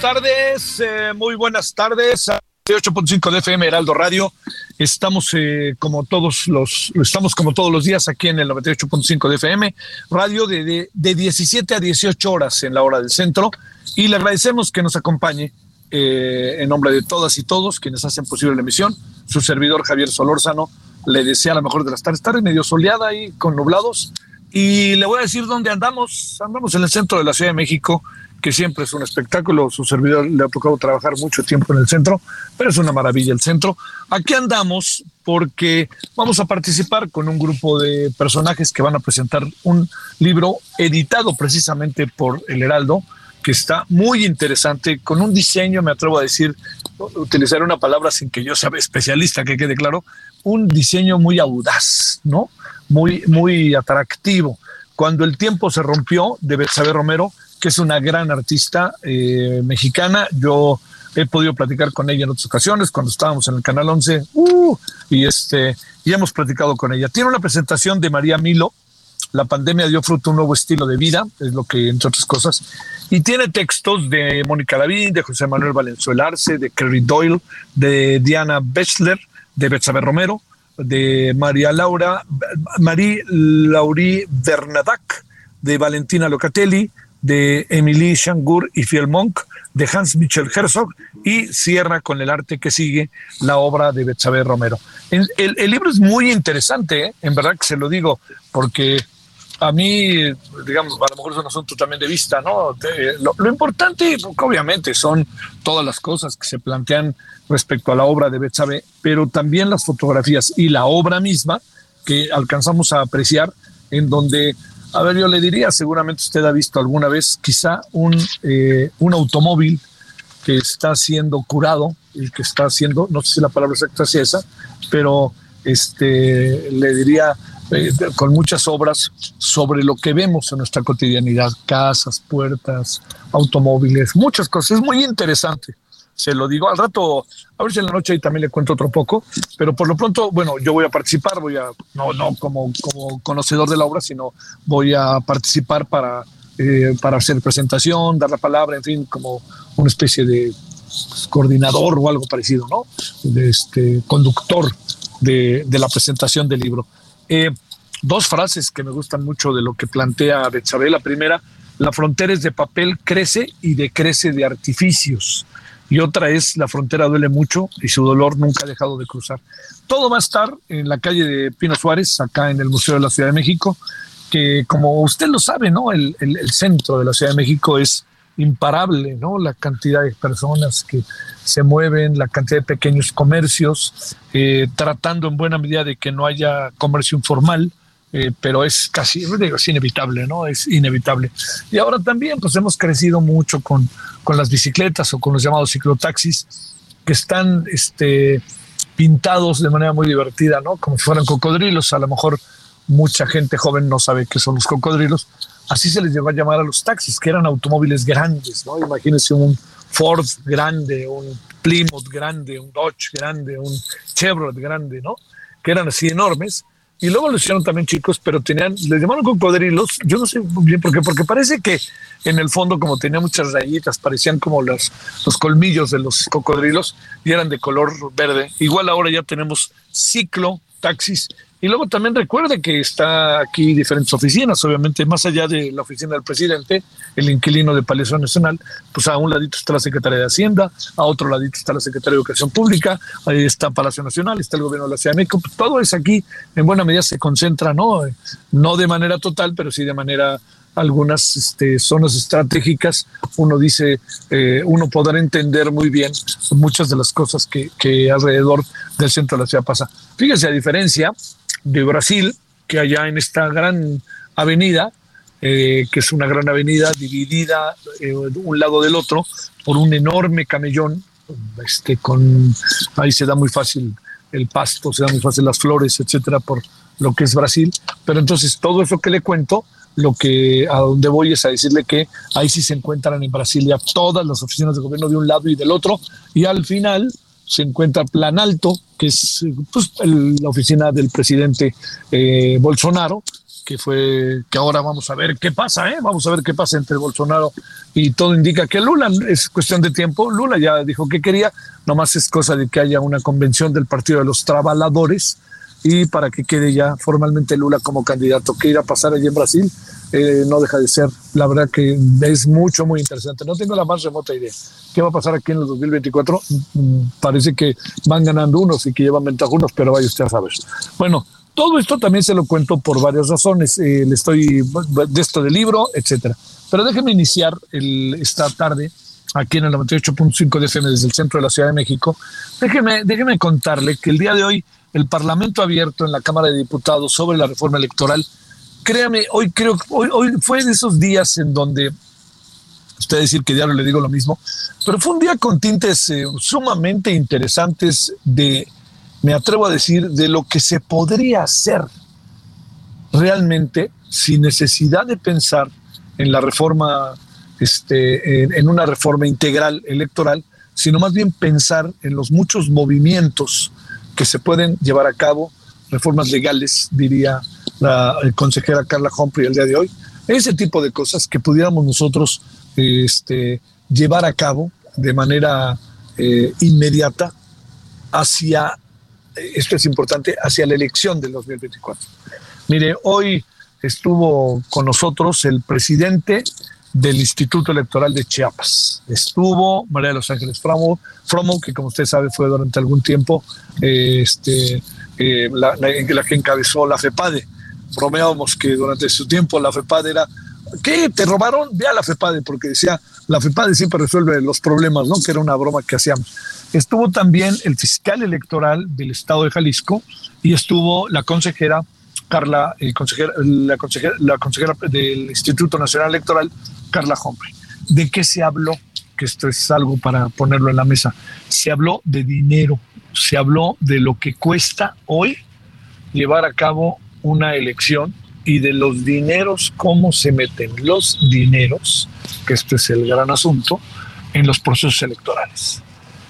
Buenas tardes, eh, muy buenas tardes. 8.5 de FM Heraldo Radio. Estamos eh, como todos los estamos como todos los días aquí en el 98.5 de FM Radio de, de, de 17 a 18 horas en la hora del centro y le agradecemos que nos acompañe eh, en nombre de todas y todos quienes hacen posible la emisión. Su servidor Javier Solórzano le desea la mejor de las tardes, tarde medio soleada y con nublados. Y le voy a decir dónde andamos. Andamos en el centro de la Ciudad de México, que siempre es un espectáculo. Su servidor le ha tocado trabajar mucho tiempo en el centro, pero es una maravilla el centro. Aquí andamos porque vamos a participar con un grupo de personajes que van a presentar un libro editado precisamente por El Heraldo, que está muy interesante, con un diseño, me atrevo a decir, utilizar una palabra sin que yo sea especialista, que quede claro, un diseño muy audaz, ¿no? Muy, muy atractivo. Cuando el tiempo se rompió de Betsabe Romero, que es una gran artista eh, mexicana, yo he podido platicar con ella en otras ocasiones, cuando estábamos en el Canal 11, uh, y, este, y hemos platicado con ella. Tiene una presentación de María Milo, la pandemia dio fruto a un nuevo estilo de vida, es lo que, entre otras cosas, y tiene textos de Mónica Lavín, de José Manuel Valenzuela Arce, de Kerry Doyle, de Diana Bechler, de Betsabe Romero, de María Laura, Marie Laurie Bernadac, de Valentina Locatelli, de Emily Shangur y Fiel Monk, de Hans Michel Herzog, y cierra con el arte que sigue la obra de Betsabe Romero. El, libro es muy interesante, ¿eh? en verdad que se lo digo, porque a mí, digamos, a lo mejor es un asunto también de vista, ¿no? Lo, lo, importante, obviamente, son todas las cosas que se plantean respecto a la obra de Betsabe, pero también las fotografías y la obra misma que alcanzamos a apreciar, en donde, a ver, yo le diría, seguramente usted ha visto alguna vez quizá un, eh, un automóvil que está siendo curado y que está haciendo, no sé si la palabra exacta es esa, pero este, le diría eh, con muchas obras sobre lo que vemos en nuestra cotidianidad, casas, puertas, automóviles, muchas cosas. Es muy interesante. Se lo digo al rato, a ver si en la noche ahí también le cuento otro poco, pero por lo pronto, bueno, yo voy a participar, voy a, no, no como, como conocedor de la obra, sino voy a participar para, eh, para hacer presentación, dar la palabra, en fin, como una especie de coordinador o algo parecido, ¿no? De este conductor de, de la presentación del libro. Eh, dos frases que me gustan mucho de lo que plantea Betsabe. La primera, la frontera es de papel, crece y decrece de artificios. Y otra es, la frontera duele mucho y su dolor nunca ha dejado de cruzar. Todo va a estar en la calle de Pino Suárez, acá en el Museo de la Ciudad de México, que como usted lo sabe, ¿no? El, el, centro de la Ciudad de México es imparable, ¿no? La cantidad de personas que se mueven, la cantidad de pequeños comercios, eh, tratando en buena medida de que no haya comercio informal, eh, pero es casi, digo, es inevitable, ¿no? Es inevitable. Y ahora también, pues hemos crecido mucho con, con las bicicletas o con los llamados ciclotaxis, que están este, pintados de manera muy divertida, ¿no? Como si fueran cocodrilos, a lo mejor mucha gente joven no sabe qué son los cocodrilos. Así se les llegó a llamar a los taxis, que eran automóviles grandes, ¿no? Imagínense un Ford grande, un Plymouth grande, un Dodge grande, un Chevrolet grande, ¿no? Que eran así enormes. Y luego lo hicieron también chicos, pero tenían, les llamaron cocodrilos, yo no sé bien por qué, porque parece que en el fondo como tenía muchas rayitas, parecían como los, los colmillos de los cocodrilos y eran de color verde. Igual ahora ya tenemos ciclo, taxis y luego también recuerde que está aquí diferentes oficinas, obviamente, más allá de la oficina del presidente, el inquilino de Palacio Nacional, pues a un ladito está la Secretaría de Hacienda, a otro ladito está la Secretaría de Educación Pública, ahí está Palacio Nacional, está el gobierno de la Ciudad de México, pues todo es aquí, en buena medida se concentra, ¿no? No de manera total, pero sí de manera algunas este, zonas estratégicas, uno dice, eh, uno podrá entender muy bien muchas de las cosas que, que alrededor del centro de la ciudad pasa. Fíjese, a diferencia de Brasil, que allá en esta gran avenida, eh, que es una gran avenida dividida eh, un lado del otro por un enorme camellón, este, con ahí se da muy fácil el pasto, se da muy fácil las flores, etcétera, por lo que es Brasil. Pero entonces todo eso que le cuento, lo que a donde voy es a decirle que ahí sí se encuentran en Brasilia todas las oficinas de gobierno de un lado y del otro, y al final se encuentra Plan Alto, que es pues, la oficina del presidente eh, Bolsonaro, que fue que ahora vamos a ver qué pasa, ¿eh? vamos a ver qué pasa entre Bolsonaro y todo indica que Lula es cuestión de tiempo. Lula ya dijo que quería, nomás es cosa de que haya una convención del Partido de los Trabajadores y para que quede ya formalmente Lula como candidato. ¿Qué irá a pasar allí en Brasil? Eh, no deja de ser, la verdad que es mucho, muy interesante. No tengo la más remota idea. ¿Qué va a pasar aquí en el 2024? Mm, parece que van ganando unos y que llevan ventaja unos, pero vaya usted a saber. Bueno, todo esto también se lo cuento por varias razones. Eh, le estoy de esto del libro, etcétera. Pero déjeme iniciar el, esta tarde aquí en el 98.5 de FM desde el centro de la Ciudad de México. Déjeme, déjeme contarle que el día de hoy el Parlamento abierto en la Cámara de Diputados sobre la reforma electoral créame, hoy creo, hoy, hoy fue de esos días en donde, usted decir que diario le digo lo mismo, pero fue un día con tintes eh, sumamente interesantes de, me atrevo a decir, de lo que se podría hacer realmente sin necesidad de pensar en la reforma, este, en una reforma integral electoral, sino más bien pensar en los muchos movimientos que se pueden llevar a cabo, reformas legales, diría la consejera Carla Humphrey el día de hoy, ese tipo de cosas que pudiéramos nosotros este, llevar a cabo de manera eh, inmediata hacia, esto es importante, hacia la elección del 2024. Mire, hoy estuvo con nosotros el presidente del Instituto Electoral de Chiapas. Estuvo María de los Ángeles Fromo, Fromo que como usted sabe fue durante algún tiempo este, eh, la, la, que encabezó la FEPADE bromeábamos que durante su tiempo la FEPAD era, ¿qué? ¿Te robaron? Ve a la FEPAD, porque decía, la FEPAD siempre resuelve los problemas, ¿no? Que era una broma que hacíamos. Estuvo también el fiscal electoral del estado de Jalisco y estuvo la consejera Carla, el consejera, la, consejera, la consejera del Instituto Nacional Electoral, Carla Humphrey. ¿De qué se habló? Que esto es algo para ponerlo en la mesa. Se habló de dinero, se habló de lo que cuesta hoy llevar a cabo una elección y de los dineros, cómo se meten los dineros, que esto es el gran asunto, en los procesos electorales.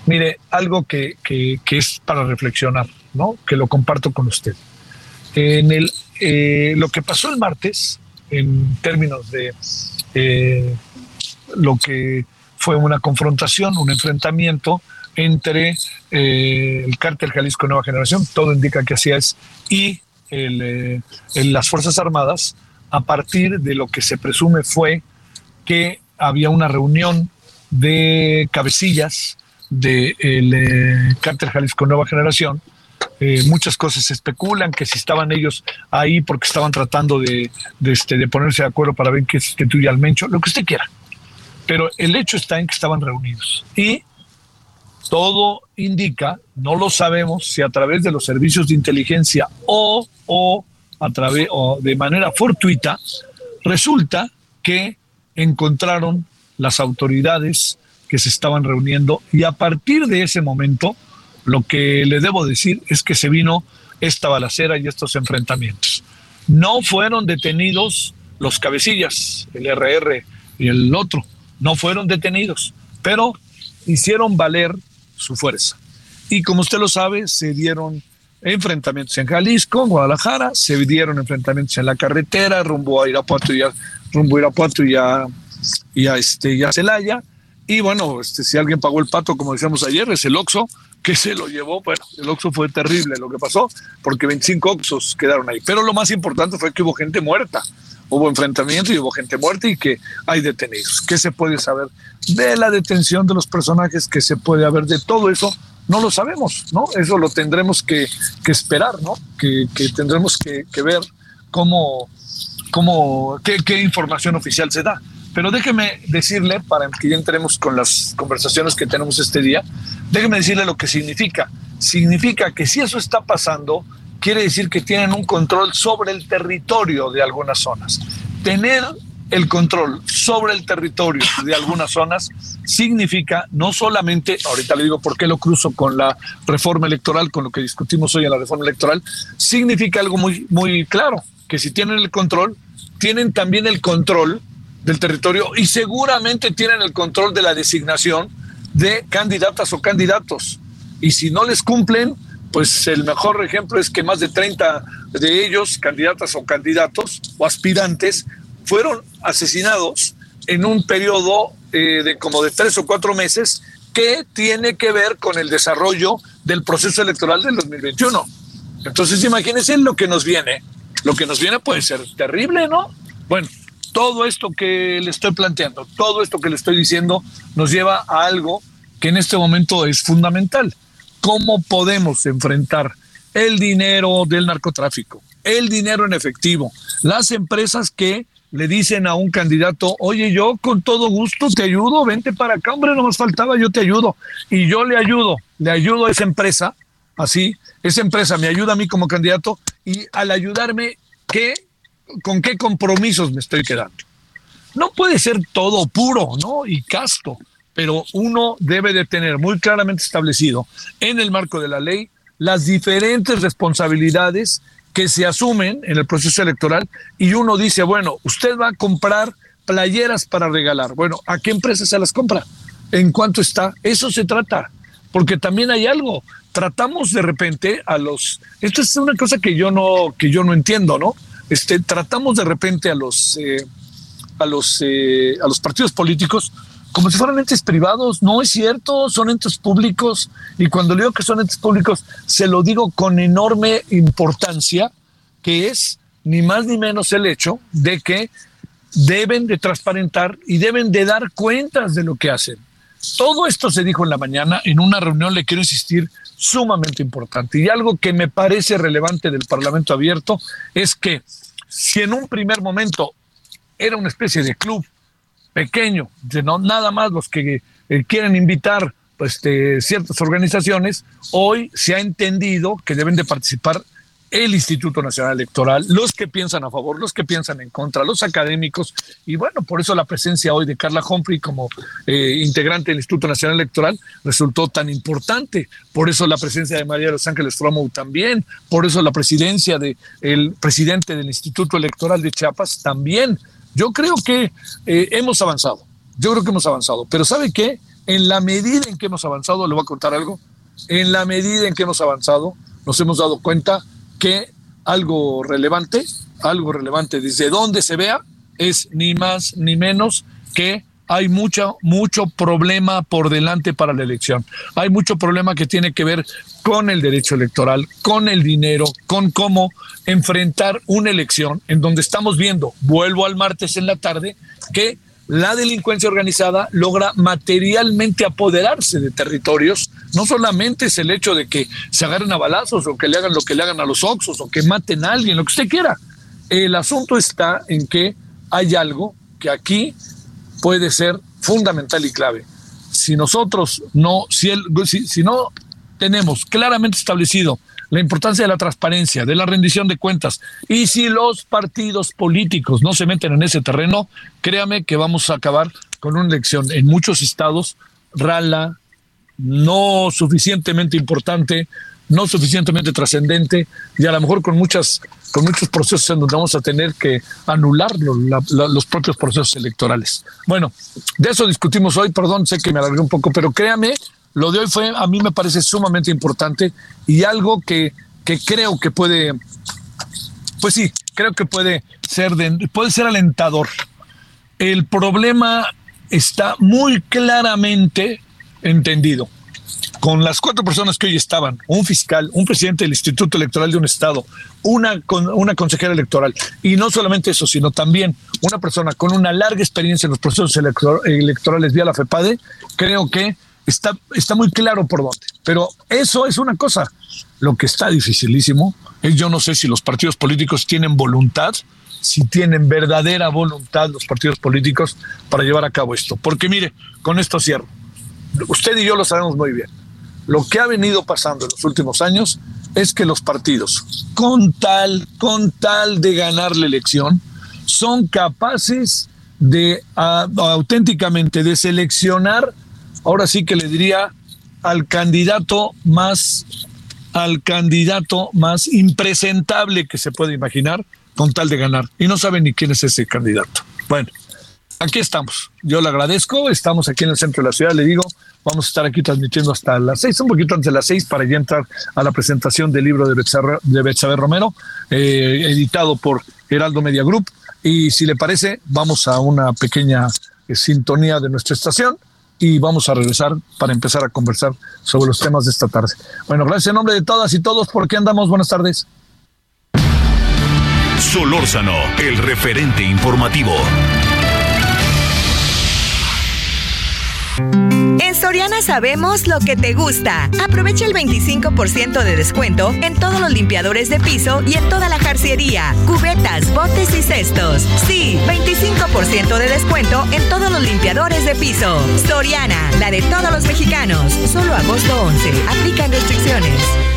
Mire, algo que, que, es para reflexionar, ¿no? que lo comparto con usted. En el, eh, lo que pasó el martes, en términos de eh, lo que fue una confrontación, un enfrentamiento entre eh, el cártel Jalisco Nueva Generación, todo indica que así es, y eh, en las Fuerzas Armadas a partir de lo que se presume fue que había una reunión de cabecillas del de, eh, cártel Jalisco Nueva Generación. Eh, muchas cosas se especulan que si estaban ellos ahí porque estaban tratando de, de, este, de ponerse de acuerdo para ver que sustituye al Mencho, lo que usted quiera. Pero el hecho está en que estaban reunidos. Y todo indica, no lo sabemos si a través de los servicios de inteligencia o, o a través o de manera fortuita, resulta que encontraron las autoridades que se estaban reuniendo y a partir de ese momento lo que le debo decir es que se vino esta balacera y estos enfrentamientos. No fueron detenidos los cabecillas, el RR y el otro, no fueron detenidos, pero hicieron valer su fuerza. Y como usted lo sabe, se dieron enfrentamientos en Jalisco, en Guadalajara, se dieron enfrentamientos en la carretera rumbo a Irapuato y a, rumbo a Irapuato y a, y a, este, y a Celaya. Y bueno, este, si alguien pagó el pato, como decíamos ayer, es el Oxo, que se lo llevó. Bueno, el Oxo fue terrible lo que pasó, porque 25 Oxos quedaron ahí. Pero lo más importante fue que hubo gente muerta. Hubo enfrentamiento y hubo gente muerta y que hay detenidos. ¿Qué se puede saber de la detención de los personajes? ¿Qué se puede haber de todo eso? No lo sabemos, ¿no? Eso lo tendremos que, que esperar, ¿no? Que, tendremos que, ver cómo, cómo qué información oficial se da. Pero déjeme decirle, para que ya entremos con las conversaciones que tenemos este día, déjeme decirle lo que significa. Significa que si eso está pasando, quiere decir que tienen un control sobre el territorio de algunas zonas. Tener el control sobre el territorio de algunas zonas significa no solamente, ahorita le digo por qué lo cruzo con la reforma electoral, con lo que discutimos hoy en la reforma electoral, significa algo muy, muy claro, que si tienen el control, tienen también el control del territorio y seguramente tienen el control de la designación de candidatas o candidatos. Y si no les cumplen, pues el mejor ejemplo es que más de 30 de ellos, candidatas o candidatos o aspirantes, fueron asesinados en un periodo eh, de como de tres o cuatro meses que tiene que ver con el desarrollo del proceso electoral del 2021. Entonces imagínense lo que nos viene. Lo que nos viene puede ser terrible, ¿no? Bueno, todo esto que le estoy planteando, todo esto que le estoy diciendo, nos lleva a algo que en este momento es fundamental. ¿Cómo podemos enfrentar el dinero del narcotráfico, el dinero en efectivo, las empresas que le dicen a un candidato, oye, yo con todo gusto te ayudo, vente para acá, hombre, no más faltaba, yo te ayudo. Y yo le ayudo, le ayudo a esa empresa, así, esa empresa me ayuda a mí como candidato y al ayudarme, ¿qué, ¿con qué compromisos me estoy quedando? No puede ser todo puro, ¿no? Y casto pero uno debe de tener muy claramente establecido en el marco de la ley las diferentes responsabilidades que se asumen en el proceso electoral y uno dice, bueno, usted va a comprar playeras para regalar. Bueno, ¿a qué empresa se las compra? ¿En cuánto está? Eso se trata, porque también hay algo. Tratamos de repente a los, esto es una cosa que yo no, que yo no entiendo, ¿no? Este, tratamos de repente a los, eh, a los, eh, a los partidos políticos como si fueran entes privados. No es cierto, son entes públicos. Y cuando le digo que son entes públicos, se lo digo con enorme importancia, que es ni más ni menos el hecho de que deben de transparentar y deben de dar cuentas de lo que hacen. Todo esto se dijo en la mañana en una reunión, le quiero insistir, sumamente importante. Y algo que me parece relevante del Parlamento abierto es que si en un primer momento era una especie de club pequeño, no nada más los que eh, quieren invitar pues, este, ciertas organizaciones, hoy se ha entendido que deben de participar el Instituto Nacional Electoral, los que piensan a favor, los que piensan en contra, los académicos, y bueno, por eso la presencia hoy de Carla Humphrey como eh, integrante del Instituto Nacional Electoral resultó tan importante, por eso la presencia de María de Los Ángeles Fromo también, por eso la presidencia del el presidente del Instituto Electoral de Chiapas también, yo creo que eh, hemos avanzado, yo creo que hemos avanzado, pero ¿sabe qué? En la medida en que hemos avanzado, le voy a contar algo, en la medida en que hemos avanzado, nos hemos dado cuenta que algo relevante, algo relevante desde donde se vea, es ni más ni menos que hay mucho, mucho problema por delante para la elección. Hay mucho problema que tiene que ver con el derecho electoral, con el dinero, con cómo enfrentar una elección en donde estamos viendo, vuelvo al martes en la tarde, que la delincuencia organizada logra materialmente apoderarse de territorios. No solamente es el hecho de que se agarren a balazos o que le hagan lo que le hagan a los oxos o que maten a alguien, lo que usted quiera. El asunto está en que hay algo que aquí puede ser fundamental y clave. Si nosotros no, si, el, si, no tenemos claramente establecido la importancia de la transparencia, de la rendición de cuentas. Y si los partidos políticos no se meten en ese terreno, créame que vamos a acabar con una elección en muchos estados rala, no suficientemente importante, no suficientemente trascendente y a lo mejor con muchas con muchos procesos en donde vamos a tener que anular los propios procesos electorales. Bueno, de eso discutimos hoy, perdón, sé que me alargué un poco, pero créame, lo de hoy fue, a mí me parece sumamente importante y algo que, que creo que puede, pues sí, creo que puede ser, puede ser alentador. El problema está muy claramente entendido con las cuatro personas que hoy estaban, un fiscal, un presidente del Instituto Electoral de un Estado, una, una consejera electoral, y no solamente eso, sino también una persona con una larga experiencia en los procesos electorales vía la FEPADE, creo que está, está muy claro por dónde. Pero eso es una cosa. Lo que está dificilísimo es yo no sé si los partidos políticos tienen voluntad, si tienen verdadera voluntad los partidos políticos para llevar a cabo esto. Porque mire, con esto cierro. Usted y yo lo sabemos muy bien lo que ha venido pasando en los últimos años es que los partidos, con tal, con tal de ganar la elección, son capaces de auténticamente de seleccionar, ahora sí que le diría, al candidato más al candidato más impresentable que se puede imaginar con tal de ganar. Y no saben ni quién es ese candidato. Bueno, aquí estamos. Yo le agradezco. Estamos aquí en el centro de la ciudad. Le digo, vamos a estar aquí transmitiendo hasta las seis, un poquito antes de las seis, para ya entrar a la presentación del libro de Betsabe, Romero, eh, editado por Heraldo Media Group. Y si le parece, vamos a una pequeña eh, sintonía de nuestra estación y vamos a regresar para empezar a conversar sobre los temas de esta tarde. Bueno, gracias en nombre de todas y todos. ¿Por qué andamos? Buenas tardes. Solórzano, el referente informativo. En Soriana sabemos lo que te gusta. Aprovecha el 25% de descuento en todos los limpiadores de piso y en toda la jarciería, cubetas, botes y cestos. Sí, 25% de descuento en todos los limpiadores de piso. Soriana, la de todos los mexicanos. Solo agosto 11. Aplican restricciones.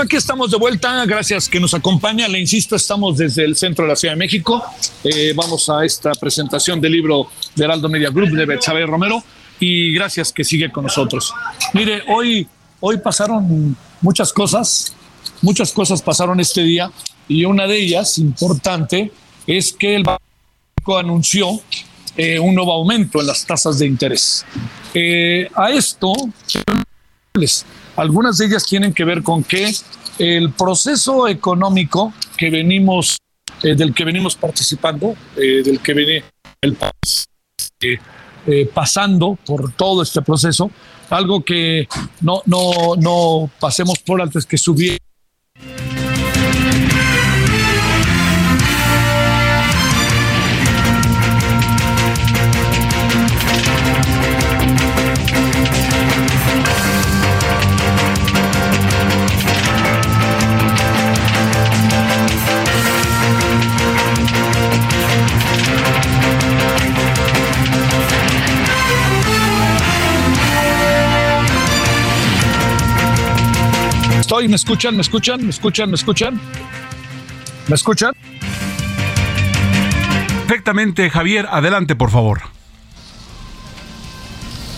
Aquí estamos de vuelta. Gracias que nos acompaña. Le insisto, estamos desde el centro de la Ciudad de México. Eh, vamos a esta presentación del libro de Heraldo Media Group de Betsabe Romero. Y gracias que sigue con nosotros. Mire, hoy, hoy pasaron muchas cosas. Muchas cosas pasaron este día. Y una de ellas, importante, es que el Banco anunció eh, un nuevo aumento en las tasas de interés. Eh, a esto, algunas de ellas tienen que ver con que el proceso económico que venimos, eh, del que venimos participando, eh, del que viene el país eh, pasando por todo este proceso, algo que no, no, no pasemos por alto es que subiera ¿me escuchan? ¿Me escuchan? ¿Me escuchan? ¿Me escuchan? ¿Me escuchan? Perfectamente, Javier. Adelante, por favor.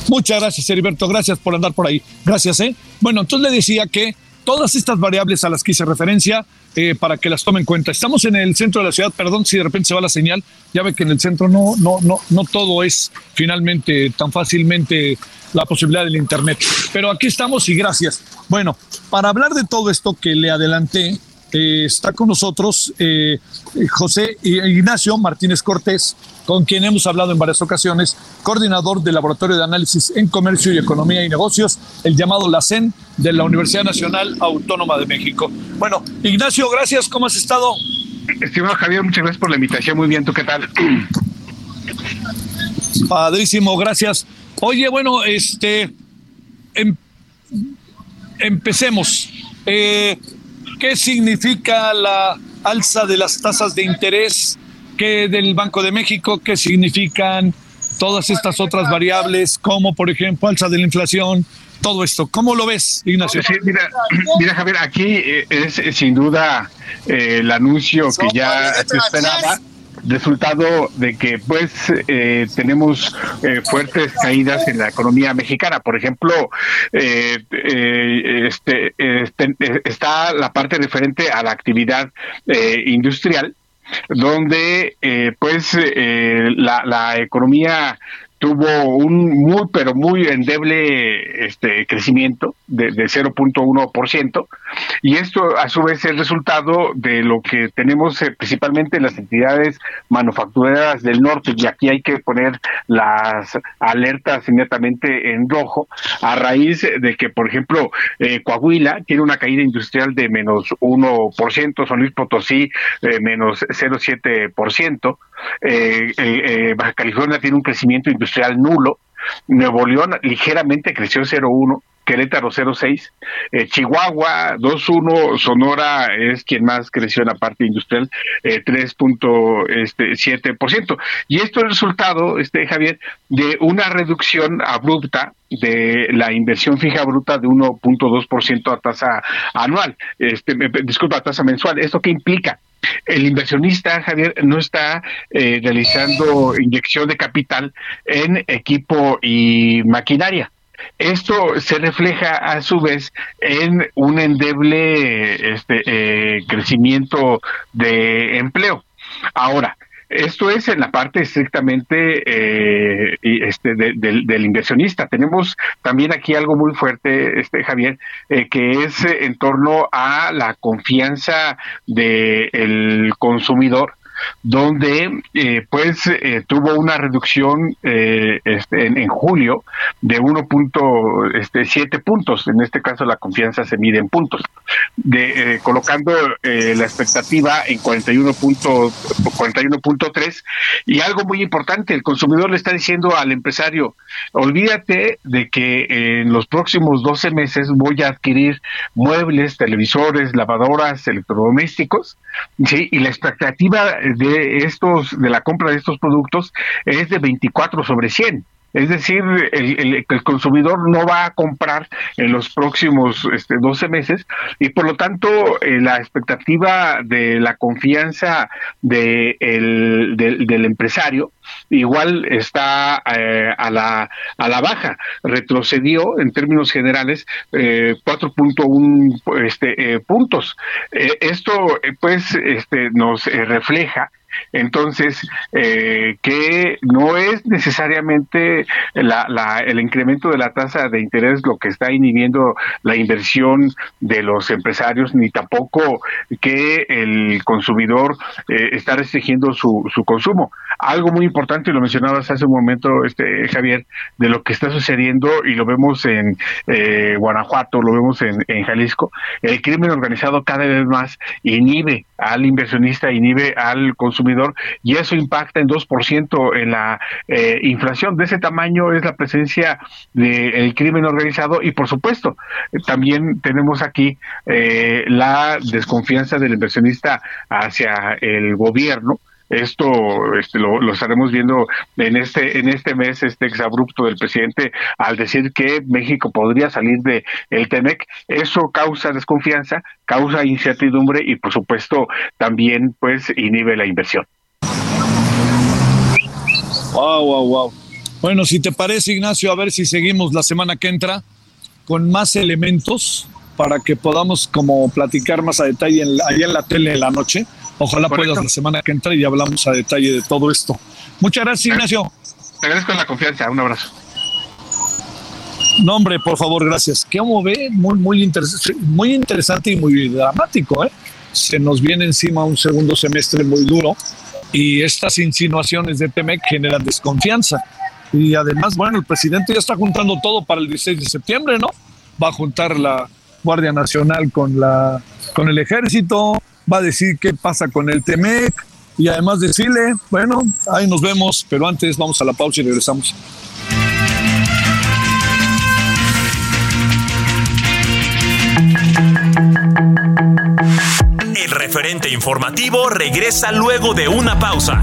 Muchas gracias, Heriberto. Gracias por andar por ahí. Gracias, ¿eh? Bueno, entonces le decía que todas estas variables a las que hice referencia, eh, para que las tomen en cuenta. Estamos en el centro de la ciudad, perdón si de repente se va la señal, ya ve que en el centro no, no, no, no todo es finalmente tan fácilmente la posibilidad del Internet. Pero aquí estamos y gracias. Bueno, para hablar de todo esto que le adelanté, eh, está con nosotros eh, José Ignacio Martínez Cortés, con quien hemos hablado en varias ocasiones, coordinador del Laboratorio de Análisis en Comercio y Economía y Negocios, el llamado LACEN de la Universidad Nacional Autónoma de México. Bueno, Ignacio, gracias, ¿cómo has estado? Estimado Javier, muchas gracias por la invitación. Muy bien, ¿tú qué tal? Padrísimo, gracias. Oye, bueno, este, em, empecemos. Eh, ¿Qué significa la alza de las tasas de interés que del Banco de México? ¿Qué significan todas estas otras variables, como por ejemplo alza de la inflación? Todo esto, ¿cómo lo ves, Ignacio? mira, mira, Javier, aquí eh, es, sin duda eh, el anuncio que ya se esperaba resultado de que pues eh, tenemos eh, fuertes caídas en la economía mexicana. Por ejemplo, eh, este, este, está la parte referente a la actividad industrial donde pues la, la economía tuvo un muy, pero muy endeble este, crecimiento de, de 0.1%, y esto a su vez es resultado de lo que tenemos eh, principalmente en las entidades manufactureras del norte, y aquí hay que poner las alertas inmediatamente en rojo, a raíz de que, por ejemplo, eh, Coahuila tiene una caída industrial de menos 1%, San Luis Potosí eh, menos 0.7%, eh, Baja California tiene un crecimiento industrial nulo. Nuevo León ligeramente creció 0.1, Querétaro 0.6, eh, Chihuahua 2.1, Sonora es quien más creció en la parte industrial, eh, 3.7%. Y esto es el resultado, este Javier, de una reducción abrupta de la inversión fija bruta de 1.2% a tasa anual, este, disculpa, a tasa mensual. ¿Esto qué implica? el inversionista, Javier, no está eh, realizando inyección de capital en equipo y maquinaria. Esto se refleja a su vez en un endeble este, eh, crecimiento de empleo. Ahora, esto es en la parte estrictamente eh, este, del inversionista. Tenemos también aquí algo muy fuerte, este Javier, eh, que es en torno a la confianza del consumidor donde eh, pues eh, tuvo una reducción eh, este, en, julio de 1.7 este, puntos. En este caso la confianza se mide en puntos, de, colocando la expectativa en 41.3 y algo muy importante, el consumidor le está diciendo al empresario, olvídate de que en los próximos 12 meses voy a adquirir muebles, televisores, lavadoras, electrodomésticos, ¿sí? y la expectativa de estos, de la compra de estos productos es de 24 sobre 100. Es decir, el, el, consumidor no va a comprar en los próximos este, 12 meses y por lo tanto eh, la expectativa de la confianza de el, del, empresario igual está eh, a, la, a la baja. Retrocedió en términos generales eh, 4.1 este, puntos. esto pues este, nos refleja entonces, eh, que no es necesariamente la, el incremento de la tasa de interés lo que está inhibiendo la inversión de los empresarios, ni tampoco que el consumidor eh, está restringiendo su, su consumo. Algo muy importante, y lo mencionabas hace un momento, este Javier, de lo que está sucediendo, y lo vemos en eh, Guanajuato, lo vemos en, en Jalisco, el crimen organizado cada vez más inhibe al inversionista, inhibe al consumidor y eso impacta en 2% en la eh, inflación. De ese tamaño es la presencia del crimen organizado y por supuesto también tenemos aquí eh, la desconfianza del inversionista hacia el gobierno esto este, lo, estaremos viendo en este en este mes este exabrupto del presidente al decir que México podría salir de el Temec. Eso causa desconfianza causa incertidumbre y por supuesto también pues inhibe la inversión. Wow wow wow bueno si te parece Ignacio a ver si seguimos la semana que entra con más elementos para que podamos como platicar más a detalle en, ahí en la tele en la noche Ojalá puedas la semana que entra y hablamos a detalle de todo esto. Muchas gracias, Ignacio. Te agradezco la confianza. Un abrazo. No, hombre, por favor, gracias. ¿Cómo ve? Muy, muy, muy interesante y muy dramático. ¿eh? Se nos viene encima un segundo semestre muy duro y estas insinuaciones de Temec generan desconfianza. Y además, bueno, el presidente ya está juntando todo para el 16 de septiembre, ¿no? Va a juntar la Guardia Nacional con, la, con el ejército, va a decir qué pasa con el TEMEC, y además decirle, bueno, ahí nos vemos, pero antes vamos a la pausa y regresamos. El referente informativo regresa luego de una pausa.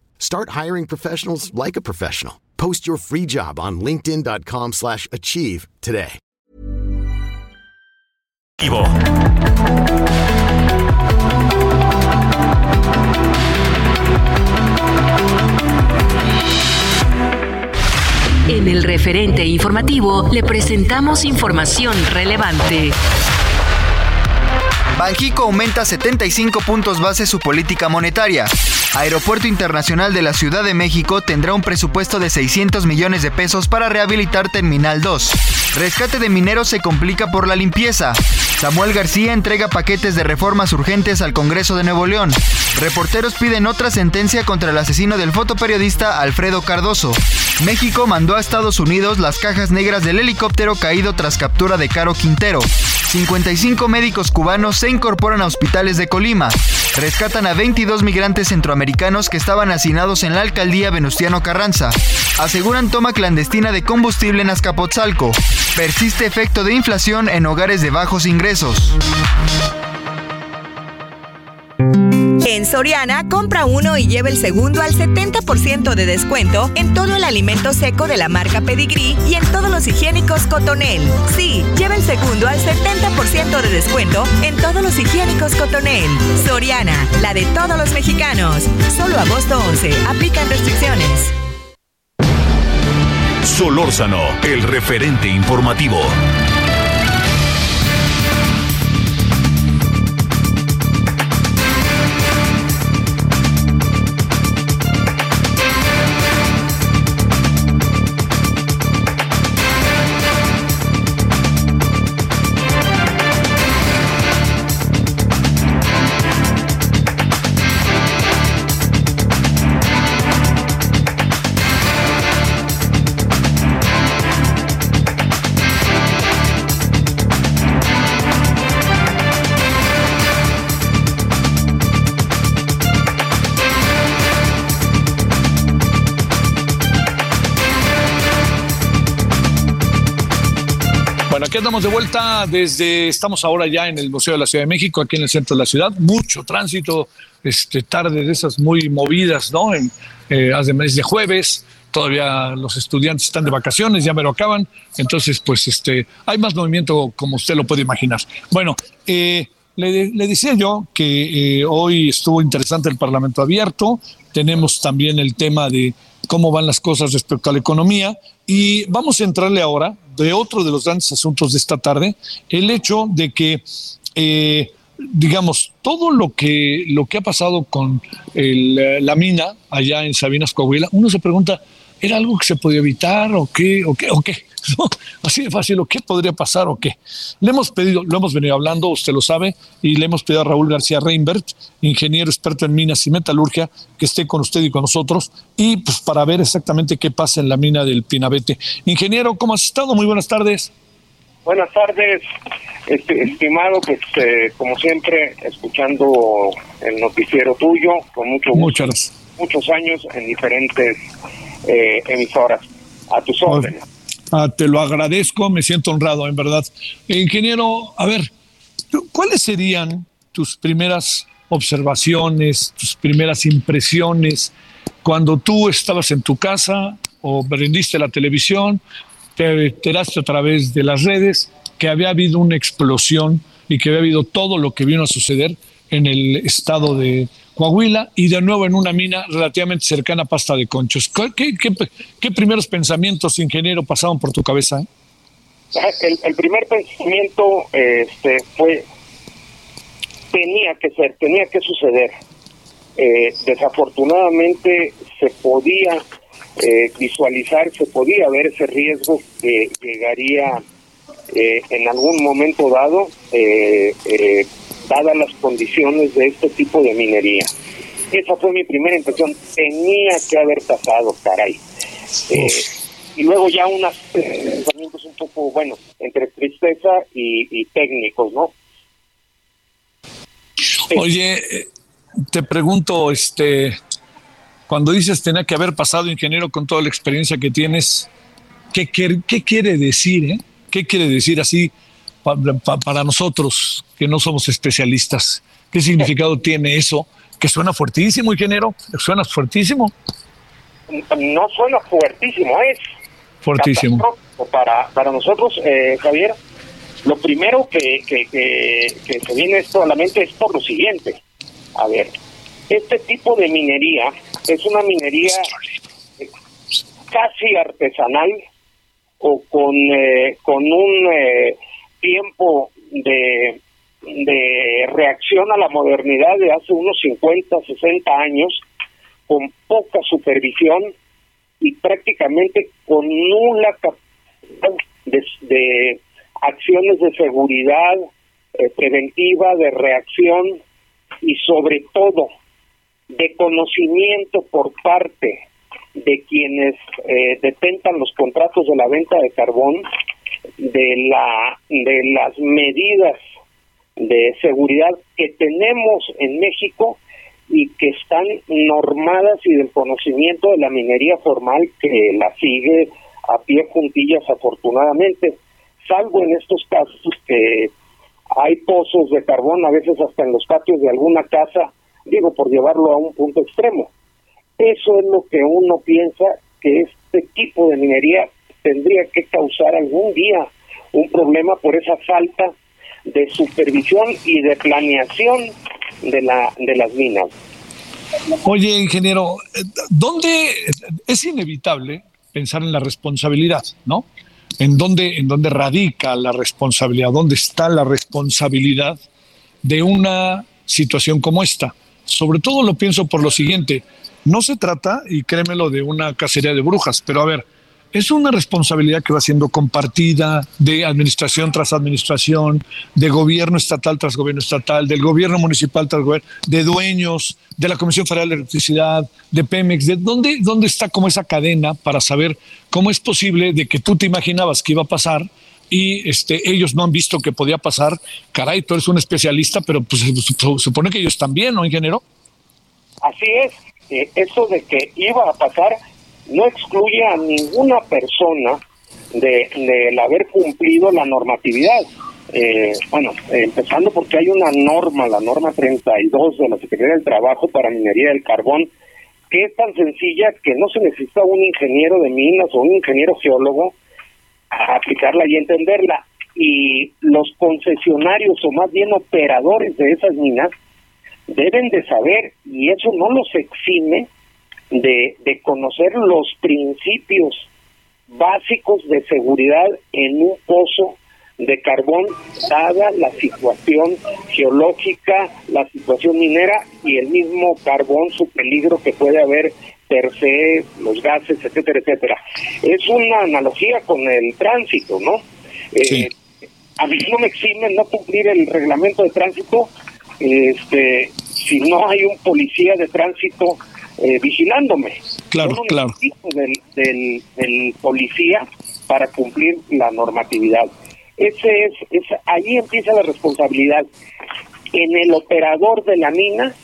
Start hiring professionals like a professional. Post your free job on linkedin.com/achieve slash achieve today. En el referente informativo le presentamos información relevante. Banjico aumenta 75 puntos base su política monetaria. Aeropuerto Internacional de la Ciudad de México tendrá un presupuesto de 600 millones de pesos para rehabilitar Terminal 2. Rescate de mineros se complica por la limpieza. Samuel García entrega paquetes de reformas urgentes al Congreso de Nuevo León. Reporteros piden otra sentencia contra el asesino del fotoperiodista Alfredo Cardoso. México mandó a Estados Unidos las cajas negras del helicóptero caído tras captura de Caro Quintero. 55 médicos cubanos se incorporan a hospitales de Colima. Rescatan a 22 migrantes centroamericanos que estaban hacinados en la alcaldía Venustiano Carranza. Aseguran toma clandestina de combustible en Azcapotzalco. Persiste efecto de inflación en hogares de bajos ingresos. En Soriana, compra uno y lleva el segundo al 70% de descuento en todo el alimento seco de la marca Pedigree y en todos los higiénicos Cotonel. Sí, lleva el segundo al 70% de descuento en todos los higiénicos Cotonel. Soriana, la de todos los mexicanos. Solo agosto 11. Aplican restricciones. Solórzano, el referente informativo. Andamos de vuelta desde, estamos ahora ya en el Museo de la Ciudad de México, aquí en el centro de la ciudad, mucho tránsito, este, tarde de esas muy movidas, ¿no? En, eh, hace mes de jueves, todavía los estudiantes están de vacaciones, ya me lo acaban, entonces pues este, hay más movimiento como usted lo puede imaginar. Bueno, eh, le, le, decía yo que eh, hoy estuvo interesante el Parlamento abierto, tenemos también el tema de cómo van las cosas respecto a la economía y vamos a entrarle ahora de otro de los grandes asuntos de esta tarde, el hecho de que, eh, digamos, todo lo que, lo que ha pasado con la mina allá en Sabinas, Coahuila, uno se pregunta, ¿era algo que se podía evitar o qué? ¿O qué? ¿O qué? ¿No? Así de fácil, ¿o qué podría pasar o qué? Le hemos pedido, lo hemos venido hablando, usted lo sabe, y le hemos pedido a Raúl García Reinbert, ingeniero experto en minas y metalurgia, que esté con usted y con nosotros, y pues para ver exactamente qué pasa en la mina del Pinabete. Ingeniero, ¿cómo has estado? Muy buenas tardes. Buenas tardes, este, estimado, pues eh, como siempre, escuchando el noticiero tuyo, con mucho gusto, Muchas muchos años en diferentes eh, emisoras. A tus órdenes. Ah, te lo agradezco, me siento honrado, en verdad. Ingeniero, a ver, ¿cuáles serían tus primeras observaciones, tus primeras impresiones cuando tú estabas en tu casa o prendiste la televisión, te enteraste a través de las redes que había habido una explosión y que había habido todo lo que vino a suceder en el estado de Coahuila y de nuevo en una mina relativamente cercana a Pasta de Conchos. ¿Qué, primeros pensamientos, ingeniero, pasaron por tu cabeza? El, primer pensamiento este, fue, tenía que ser, tenía que suceder. Eh, desafortunadamente se podía eh, visualizar, se podía ver ese riesgo que llegaría eh, en algún momento dado, eh, eh, dadas las condiciones de este tipo de minería. Esa fue mi primera impresión. Tenía que haber pasado, caray. y luego ya unos pensamientos un poco, bueno, entre tristeza y, técnicos, ¿no? Oye, te pregunto, este, cuando dices tenía que haber pasado, ingeniero, con toda la experiencia que tienes, ¿qué, qué quiere decir? Eh? ¿Qué quiere decir así para nosotros que no somos especialistas? ¿Qué significado tiene eso? Que suena fuertísimo, ingeniero, suena fuertísimo. No suena fuertísimo, es fuertísimo. Para, para nosotros, eh, Javier, lo primero que, que, que, se viene esto a la mente es por lo siguiente. A ver, este tipo de minería es una minería casi artesanal, o con, eh, con un eh, tiempo de, de reacción a la modernidad de hace unos 50, 60 años, con poca supervisión y prácticamente con nula capacidad de, acciones de seguridad eh, preventiva, de reacción y sobre todo de conocimiento por parte de quienes eh, detentan los contratos de la venta de carbón, de la de las medidas de seguridad que tenemos en México y que están normadas y del conocimiento de la minería formal que la sigue a pie juntillas afortunadamente, salvo en estos casos que hay pozos de carbón a veces hasta en los patios de alguna casa, digo por llevarlo a un punto extremo. Eso es lo que uno piensa que este tipo de minería tendría que causar algún día un problema por esa falta de supervisión y de planeación de la de las minas. Oye, ingeniero, ¿dónde es inevitable pensar en la responsabilidad, ¿no? ¿En dónde, en dónde radica la responsabilidad? ¿Dónde está la responsabilidad de una situación como esta? Sobre todo lo pienso por lo siguiente, no se trata, y créemelo, de una cacería de brujas, pero a ver, es una responsabilidad que va siendo compartida de administración tras administración, de gobierno estatal tras gobierno estatal, del gobierno municipal tras gobierno, de dueños, de la Comisión Federal de Electricidad, de Pemex, de dónde, dónde está como esa cadena para saber cómo es posible de que tú te imaginabas que iba a pasar y este, ellos no han visto que podía pasar. Caray, tú eres un especialista, pero pues supone que ellos también, ¿no, ingeniero? Así es, eso de que iba a pasar no excluye a ninguna persona de, de haber cumplido la normatividad. Eh, bueno, empezando porque hay una norma, la norma 32 de la Secretaría del Trabajo para Minería del Carbón, que es tan sencilla que no se necesita un ingeniero de minas o un ingeniero geólogo a aplicarla y entenderla. Y los concesionarios o más bien operadores de esas minas deben de saber, y eso no los exime de, de conocer los principios básicos de seguridad en un pozo de carbón, dada la situación geológica, la situación minera y el mismo carbón, su peligro que puede haber per se, los gases, etcétera, etcétera. Es una analogía con el tránsito, ¿no? Eh, a mí no me exime no cumplir el reglamento de tránsito este, si no hay un policía de tránsito eh, vigilándome. Claro, claro. Del, del, del, policía para cumplir la normatividad. Ese es, es, ahí empieza la responsabilidad. En el operador de la mina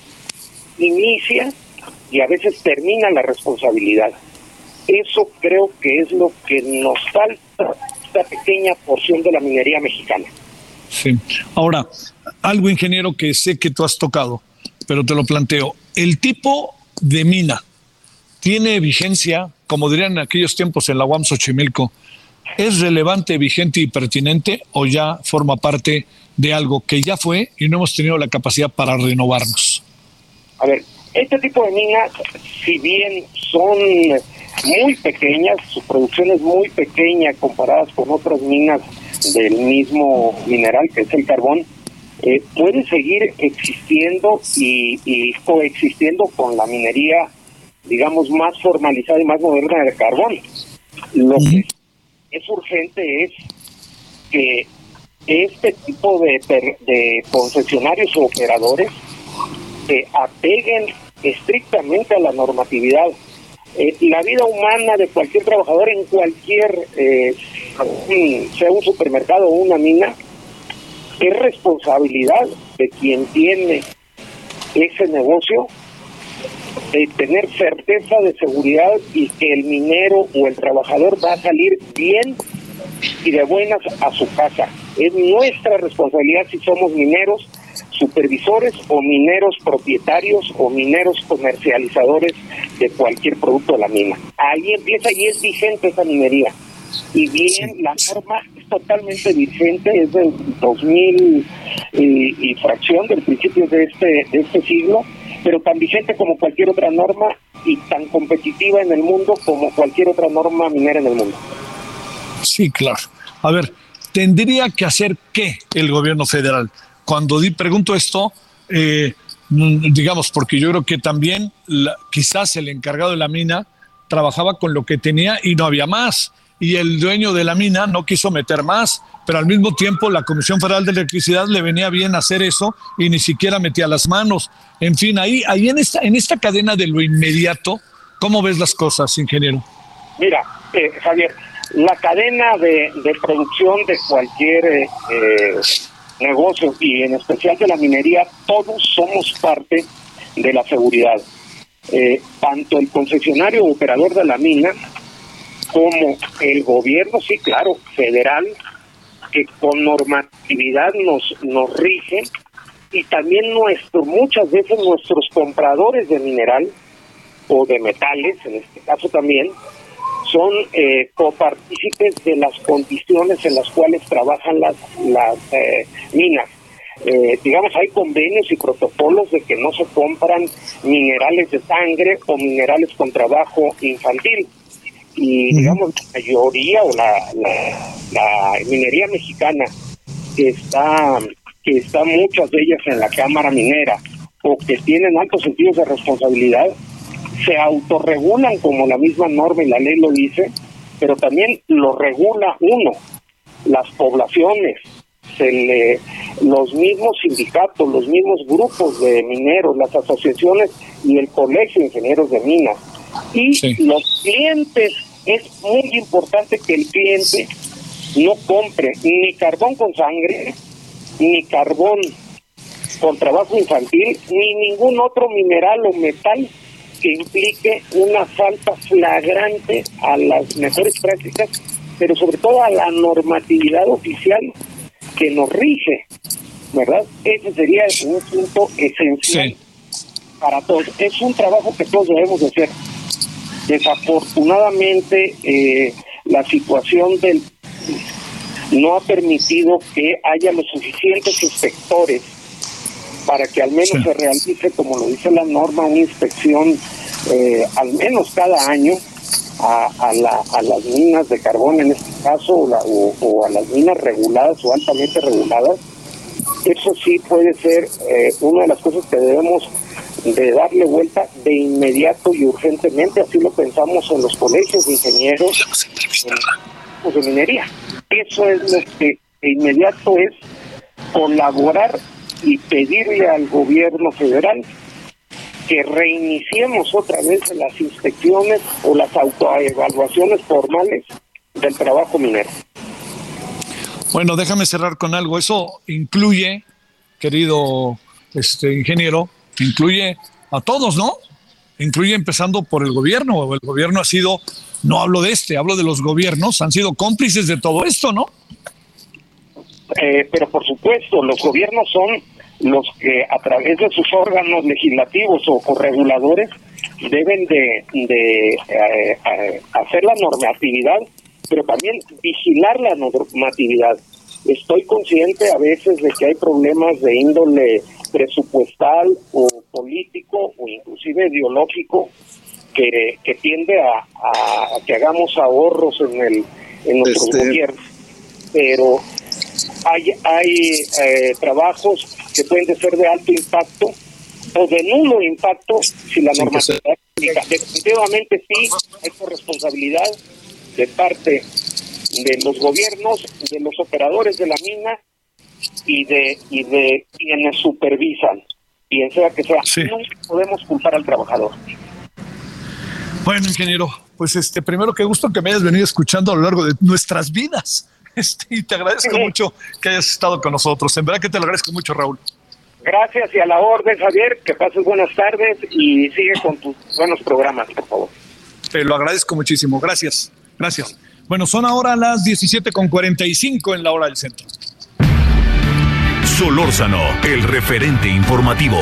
inicia y a veces termina la responsabilidad. Eso creo que es lo que nos falta esta pequeña porción de la minería mexicana. Sí. Ahora, algo, ingeniero, que sé que tú has tocado, pero te lo planteo. El tipo de mina tiene vigencia, como dirían en aquellos tiempos en la UAM Xochimilco, ¿es relevante, vigente y pertinente o ya forma parte de algo que ya fue y no hemos tenido la capacidad para renovarnos? A ver, este tipo de minas, si bien son muy pequeñas, su producción es muy pequeña comparadas con otras minas del mismo mineral que es el carbón, eh, puede seguir existiendo y, coexistiendo con la minería, digamos, más formalizada y más moderna del carbón. Lo que es urgente es que este tipo de, de concesionarios o operadores se apeguen estrictamente a la normatividad. Eh, la vida humana de cualquier trabajador en cualquier, eh, sea un supermercado o una mina, es responsabilidad de quien tiene ese negocio de tener certeza de seguridad y que el minero o el trabajador va a salir bien y de buenas a su casa. Es nuestra responsabilidad si somos mineros, supervisores o mineros propietarios o mineros comercializadores de cualquier producto de la mina. Ahí empieza y es vigente esa minería. Y bien, la norma es totalmente vigente, es del 2000 y, fracción del principio de este, de este siglo, pero tan vigente como cualquier otra norma y tan competitiva en el mundo como cualquier otra norma minera en el mundo. Sí, claro. A ver, ¿tendría que hacer qué el gobierno federal? Cuando di, pregunto esto, eh, digamos, porque yo creo que también quizás el encargado de la mina trabajaba con lo que tenía y no había más y el dueño de la mina no quiso meter más, pero al mismo tiempo la Comisión Federal de Electricidad le venía bien hacer eso y ni siquiera metía las manos. En fin, ahí, ahí en esta, en esta cadena de lo inmediato, ¿cómo ves las cosas, ingeniero? Mira, eh, Javier, la cadena de, producción de cualquier eh, eh, negocio y en especial de la minería, todos somos parte de la seguridad. tanto el concesionario o operador de la mina como el gobierno, sí, claro, federal, que con normatividad nos, nos rige, y también nuestro, muchas veces nuestros compradores de mineral o de metales, en este caso también, son eh, copartícipes de las condiciones en las cuales trabajan las, las eh, minas. Eh, digamos, hay convenios y protocolos de que no se compran minerales de sangre o minerales con trabajo infantil y digamos la mayoría o la, la, minería mexicana que está que está muchas de ellas en la cámara minera o que tienen altos sentidos de responsabilidad se autorregulan como la misma norma y la ley lo dice pero también lo regula uno. Las poblaciones se le, los mismos sindicatos los mismos grupos de mineros las asociaciones y el colegio de ingenieros de minas. Y los clientes es muy importante que el cliente no compre ni carbón con sangre, ni carbón con trabajo infantil, ni ningún otro mineral o metal que implique una falta flagrante a las mejores prácticas, pero sobre todo a la normatividad oficial que nos rige, ¿verdad? Ese sería un punto esencial para todos. Es un trabajo que todos debemos de hacer. Desafortunadamente, eh, la situación del no ha permitido que haya los suficientes inspectores para que al menos se realice, como lo dice la norma, una inspección eh, al menos cada año a, a, las minas de carbón en este caso o, a las minas reguladas o altamente reguladas. Eso sí puede ser eh, una de las cosas que debemos de darle vuelta de inmediato y urgentemente, así lo pensamos en los colegios de ingenieros de minería. Eso es lo que de inmediato es colaborar y pedirle al gobierno federal que reiniciemos otra vez las inspecciones o las autoevaluaciones formales del trabajo minero. Bueno, déjame cerrar con algo. Eso incluye, querido este ingeniero, incluye a todos, ¿no? Incluye empezando por el gobierno. El gobierno ha sido, no hablo de este, hablo de los gobiernos, han sido cómplices de todo esto, ¿no? Eh, pero por supuesto, los gobiernos son los que a través de sus órganos legislativos o, reguladores deben de, de eh, eh, hacer la normatividad, pero también vigilar la normatividad. Estoy consciente a veces de que hay problemas de índole presupuestal o político o inclusive ideológico que, que tiende a, a, que hagamos ahorros en el en nuestros este... gobiernos. Pero hay, hay eh, trabajos que pueden ser de alto impacto o de nulo impacto si la normativa definitivamente sí hay responsabilidad de parte de los gobiernos, de los operadores de la mina y de y de quienes supervisan, quien sea que sea. No podemos culpar al trabajador. Bueno, ingeniero, pues este primero que gusto que me hayas venido escuchando a lo largo de nuestras vidas. Este, y te agradezco mucho que hayas estado con nosotros. En verdad que te lo agradezco mucho, Raúl. Gracias y a la orden, Javier. Que pases buenas tardes y sigue con tus buenos programas, por favor. Te lo agradezco muchísimo. Gracias. Gracias. Bueno, son ahora las 17.45 en la hora del centro. Solórzano, el referente informativo.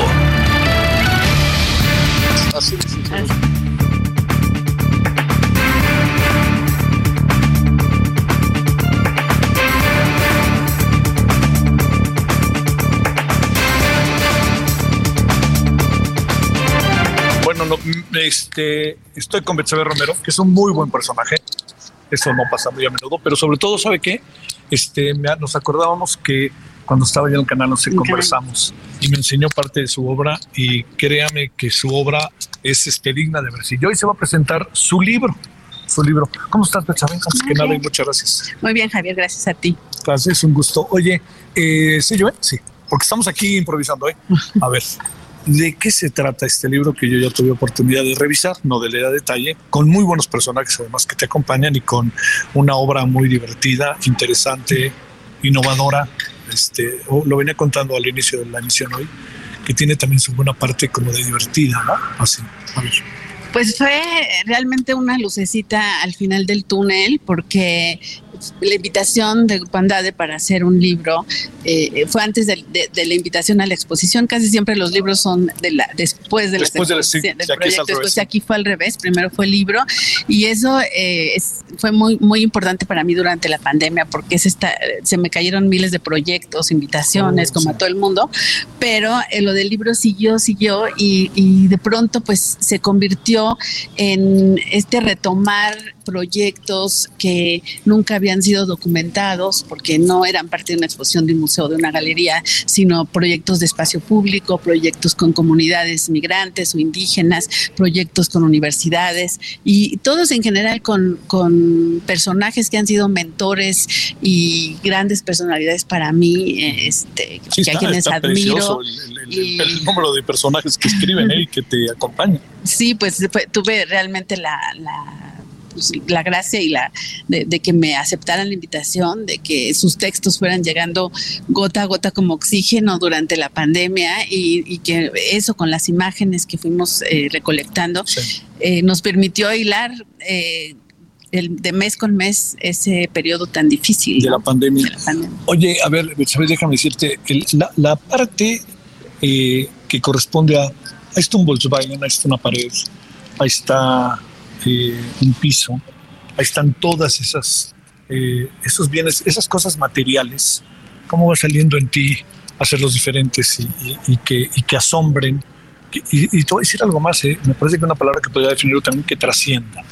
Bueno, no, este, estoy con Betsabe Romero, que es un muy buen personaje eso no pasa muy a menudo, pero sobre todo, ¿sabe qué? Este, nos acordábamos que cuando estaba ya en el canal nos conversamos y me enseñó parte de su obra y créame que su obra es este, digna de verse. Y hoy se va a presentar su libro, su libro. ¿Cómo estás, Betsabe? Antes que nada, y muchas gracias. Muy bien, Javier, gracias a ti. Gracias, un gusto. Oye, eh, ¿sí yo? Sí, porque estamos aquí improvisando, ¿eh? A ver, de qué se trata este libro que yo ya tuve oportunidad de revisar, no de leer a detalle, con muy buenos personajes además que te acompañan y con una obra muy divertida, interesante, innovadora. Este, lo venía contando al inicio de la emisión hoy, que tiene también su buena parte como de divertida, ¿no? Así, ver. Pues fue realmente una lucecita al final del túnel porque la invitación de Pandade para hacer un libro eh, fue antes de, la invitación a la exposición. Casi siempre los libros son de la, después de después la, del proyecto. Después aquí fue al revés. Primero fue el libro y eso eh, fue muy muy importante para mí durante la pandemia porque es esta, se me cayeron miles de proyectos, invitaciones, oh, como a todo el mundo. Pero eh, lo del libro siguió, siguió y, y de pronto pues se convirtió en este retomar proyectos que nunca habían sido documentados porque no eran parte de una exposición de un museo, de una galería, sino proyectos de espacio público, proyectos con comunidades migrantes o indígenas, proyectos con universidades y todos en general con, con personajes que han sido mentores y grandes personalidades para mí, este, que a quienes admiro. El, número de personajes que escriben y que te acompañan. Sí, pues tuve realmente la pues, la gracia y la de, que me aceptaran la invitación, de que sus textos fueran llegando gota a gota como oxígeno durante la pandemia y, que eso con las imágenes que fuimos eh, recolectando eh, nos permitió hilar eh, el, de mes con mes ese periodo tan difícil de, la, pandemia. Oye, a ver, déjame decirte, la, parte que corresponde a, está un Volkswagen, ahí está una pared, ahí está un piso, ahí están todas esas, eh, esos bienes, esas cosas materiales, cómo va saliendo en ti hacerlos diferentes y, que, y que asombren. Y, te voy a decir algo más, eh, me parece que una palabra que podría definirlo también que trascienda.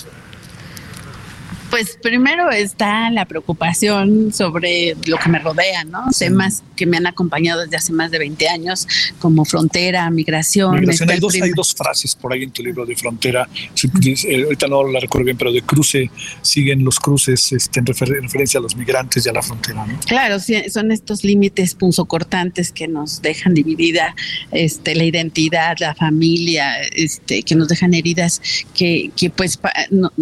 Pues primero está la preocupación sobre lo que me rodea, ¿no? Temas que me han acompañado desde hace más de 20 años, como frontera, migración. hay, dos, hay, dos, frases por ahí en tu libro de frontera, eh, ahorita no la recuerdo bien, pero de cruce, siguen los cruces este, en, referencia a los migrantes y a la frontera. ¿no? Claro, son estos límites punzocortantes que nos dejan dividida este, la identidad, la familia, este, que nos dejan heridas, que, que pues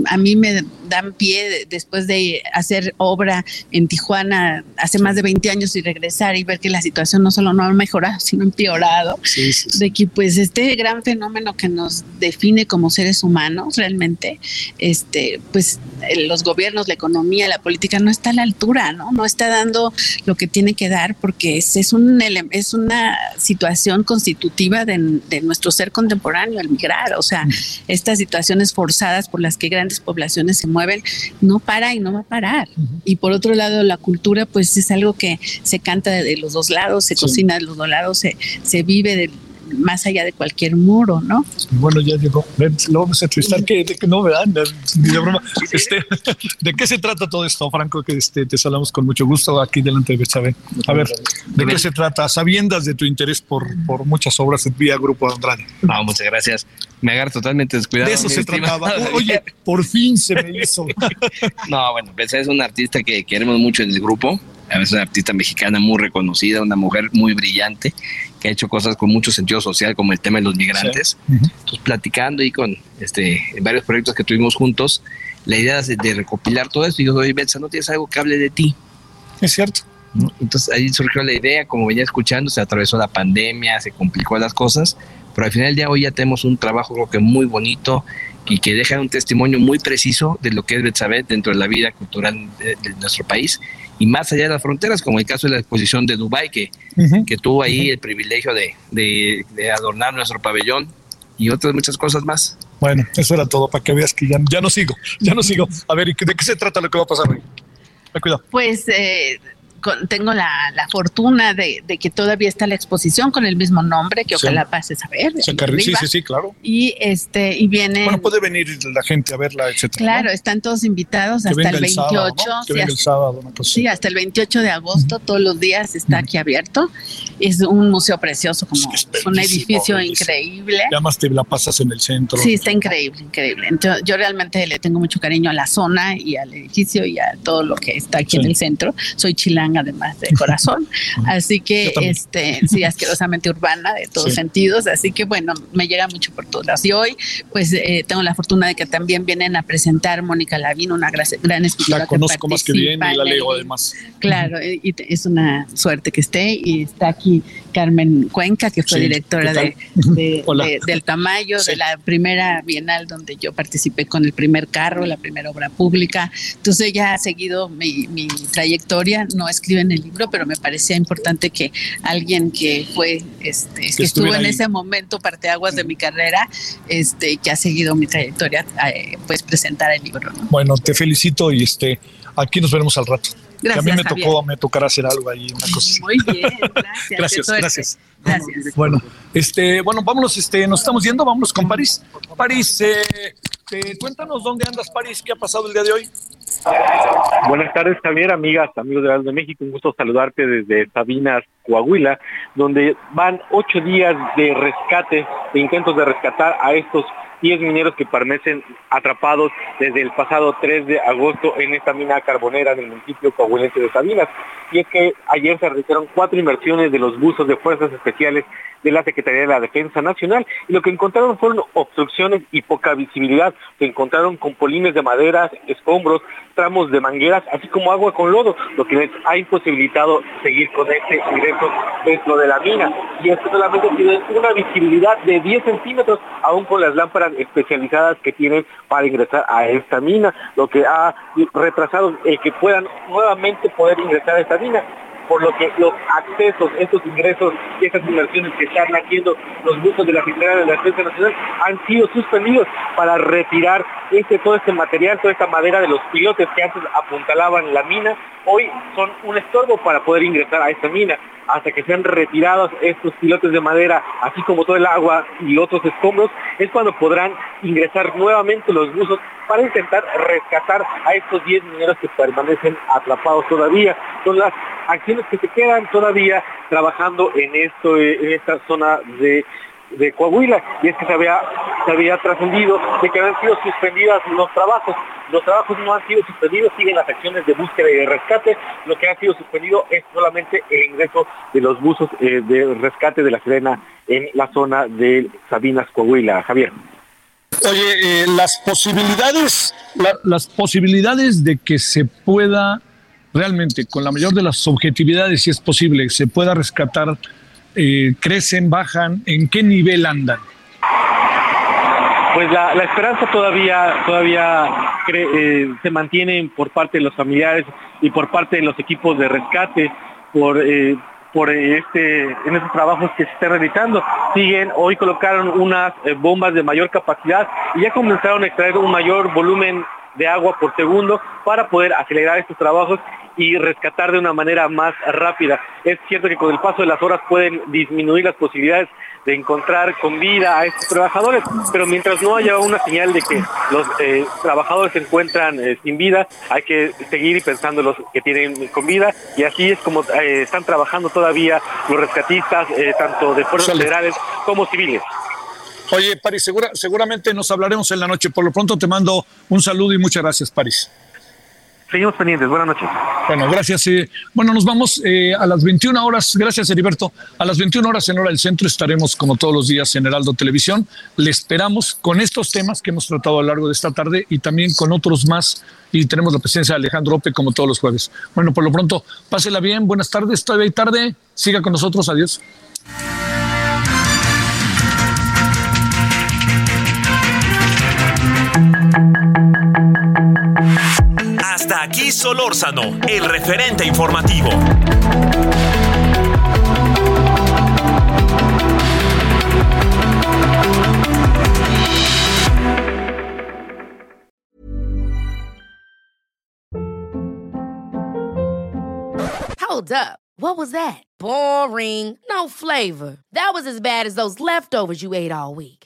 a mí me dan pie después de hacer obra en Tijuana hace más de 20 años y regresar y ver que la situación no solo no ha mejorado, sino empeorado. De que pues este gran fenómeno que nos define como seres humanos realmente, este, pues los gobiernos, la economía, la política no está a la altura, ¿no? No está dando lo que tiene que dar porque es, es, un, es una situación constitutiva de, de nuestro ser contemporáneo, el migrar, o sea, estas situaciones forzadas por las que grandes poblaciones se mueven no para y no va a parar. Y por otro lado, la cultura, pues es algo que se canta de los dos lados, se cocina de los dos lados, se, se vive de más allá de cualquier muro, ¿no? Bueno, ya llegó. Lo vamos a entrevistar. ¿Qué, de, no, ¿verdad? De, broma. Este, ¿De qué se trata todo esto, Franco? Que este, te saludamos con mucho gusto aquí delante de Betsabe. A ver, ¿de qué se trata? Sabiendas de tu interés por, por muchas obras vía Grupo Andrade. No, muchas gracias. Me agarro totalmente descuidado. De eso se trataba. Oye, por fin se me hizo. no, bueno, Betsabe es un artista que queremos mucho en el grupo es una artista mexicana muy reconocida, una mujer muy brillante, que ha hecho cosas con mucho sentido social, como el tema de los migrantes. Entonces, platicando y con este, varios proyectos que tuvimos juntos, la idea es de, recopilar todo esto. Y yo, oye, Betsa, ¿no tienes algo que hable de ti? Es cierto. Entonces ahí surgió la idea, como venía escuchando, se atravesó la pandemia, se complicó las cosas, pero al final del día hoy ya tenemos un trabajo creo que muy bonito y que deja un testimonio muy preciso de lo que es Betsabé dentro de la vida cultural de, nuestro país y más allá de las fronteras, como el caso de la exposición de Dubái, que, que tuvo ahí el privilegio de, de, adornar nuestro pabellón y otras muchas cosas más. Bueno, eso era todo, para que veas que ya, ya no sigo, ya no sigo. A ver, ¿de qué se trata lo que va a pasar hoy? Cuidado. Pues eh, tengo la, fortuna de, que todavía está la exposición con el mismo nombre, que ojalá pases a ver. Sí, sí, sí, claro. Y este, y viene. Bueno, puede venir la gente a verla, etcétera. Claro, están todos invitados hasta el 28. el sábado, sí, hasta el 28 de agosto, todos los días está aquí abierto. Es un museo precioso, como un edificio increíble. Y además te la pasas en el centro. Sí, está increíble, increíble. Entonces, yo realmente le tengo mucho cariño a la zona y al edificio y a todo lo que está aquí en el centro. Soy chilanga además de corazón. Así que, este, sí, asquerosamente urbana de todos sentidos. Así que, bueno, me llega mucho por todas. Y hoy, pues, eh, tengo la fortuna de que también vienen a presentar Mónica Lavín, una gran escritora. La conozco más que bien y la leo además. Claro, y es una suerte que esté. Y está aquí Carmen Cuenca, que fue directora de, del Tamayo, de la primera Bienal donde yo participé con el primer carro, la primera obra pública. Entonces ella ha seguido mi, mi trayectoria, no escribe en el libro, pero me parecía importante que alguien que fue, este, que, estuvo en ese momento parteaguas de mi carrera, este, que ha seguido mi trayectoria, eh, pues presentar el libro. Bueno, te felicito y este, aquí nos veremos al rato. Gracias, a mí me tocó, me tocará hacer algo ahí, una cosa Muy bien, gracias. gracias, gracias. Bueno, este, bueno, vámonos, este, nos estamos yendo, vámonos con París. París, eh, cuéntanos dónde andas, París, qué ha pasado el día de hoy. Buenas tardes, Javier, amigas, amigos de de México. Un gusto saludarte desde Sabinas, Coahuila, donde van ocho días de rescate, de intentos de rescatar a estos 10 mineros que permanecen atrapados desde el pasado 3 de agosto en esta mina carbonera del municipio coahuilense de Sabinas. Y es que ayer se realizaron cuatro inversiones de los buzos de fuerzas especiales de la Secretaría de la Defensa Nacional y lo que encontraron fueron obstrucciones y poca visibilidad. Se encontraron con polines de madera, escombros, tramos de mangueras, así como agua con lodo, lo que les ha imposibilitado seguir con este ingreso dentro de la mina. Y esto solamente tiene una visibilidad de 10 centímetros, aún con las lámparas especializadas que tienen para ingresar a esta mina, lo que ha retrasado el que puedan nuevamente poder ingresar a esta mina por lo que los accesos, estos ingresos y estas inversiones que están haciendo los buzos de la Secretaría de la Defensa Nacional han sido suspendidos para retirar este, todo este material, toda esta madera de los pilotes que antes apuntalaban la mina, hoy son un estorbo para poder ingresar a esta mina. Hasta que sean retirados estos pilotes de madera, así como todo el agua y otros escombros, es cuando podrán ingresar nuevamente los buzos para intentar rescatar a estos 10 mineros que permanecen atrapados todavía. Son las acciones que se quedan todavía trabajando en esto, en esta zona de de Coahuila y es que se había, se había trascendido de que habían sido suspendidas los trabajos. Los trabajos no han sido suspendidos, siguen las acciones de búsqueda y de rescate. Lo que ha sido suspendido es solamente el ingreso de los buzos eh, de rescate de la Serena en la zona de Sabinas, Coahuila. Javier. Oye, eh, las posibilidades, las posibilidades de que se pueda realmente, con la mayor de las objetividades, si es posible, se pueda rescatar eh, crecen, bajan, ¿en qué nivel andan? Pues la, esperanza todavía, todavía eh, se mantiene por parte de los familiares y por parte de los equipos de rescate por, eh, por este, en estos trabajos que se están realizando. Siguen, hoy colocaron unas bombas de mayor capacidad y ya comenzaron a extraer un mayor volumen de agua por segundo para poder acelerar estos trabajos y rescatar de una manera más rápida. Es cierto que con el paso de las horas pueden disminuir las posibilidades de encontrar con vida a estos trabajadores, pero mientras no haya una señal de que los eh, trabajadores se encuentran eh, sin vida, hay que seguir pensando los que tienen con vida y así es como eh, están trabajando todavía los rescatistas, tanto de fuerzas federales como civiles. Oye, París, seguramente nos hablaremos en la noche. Por lo pronto te mando un saludo y muchas gracias, París. Seguimos pendientes. Buenas noches. Bueno, gracias. Eh, bueno, nos vamos eh, a las 21 horas. Gracias, Heriberto. A las 21 horas en hora del centro estaremos, como todos los días, en Heraldo Televisión. Le esperamos con estos temas que hemos tratado a lo largo de esta tarde y también con otros más. Y tenemos la presencia de Alejandro Ope, como todos los jueves. Bueno, por lo pronto, pásela bien. Buenas tardes. Todavía hay tarde. Siga con nosotros. Adiós. Hasta aquí Solórzano, el referente informativo. Hold up. What was that? Boring. No flavor. That was as bad as those leftovers you ate all week.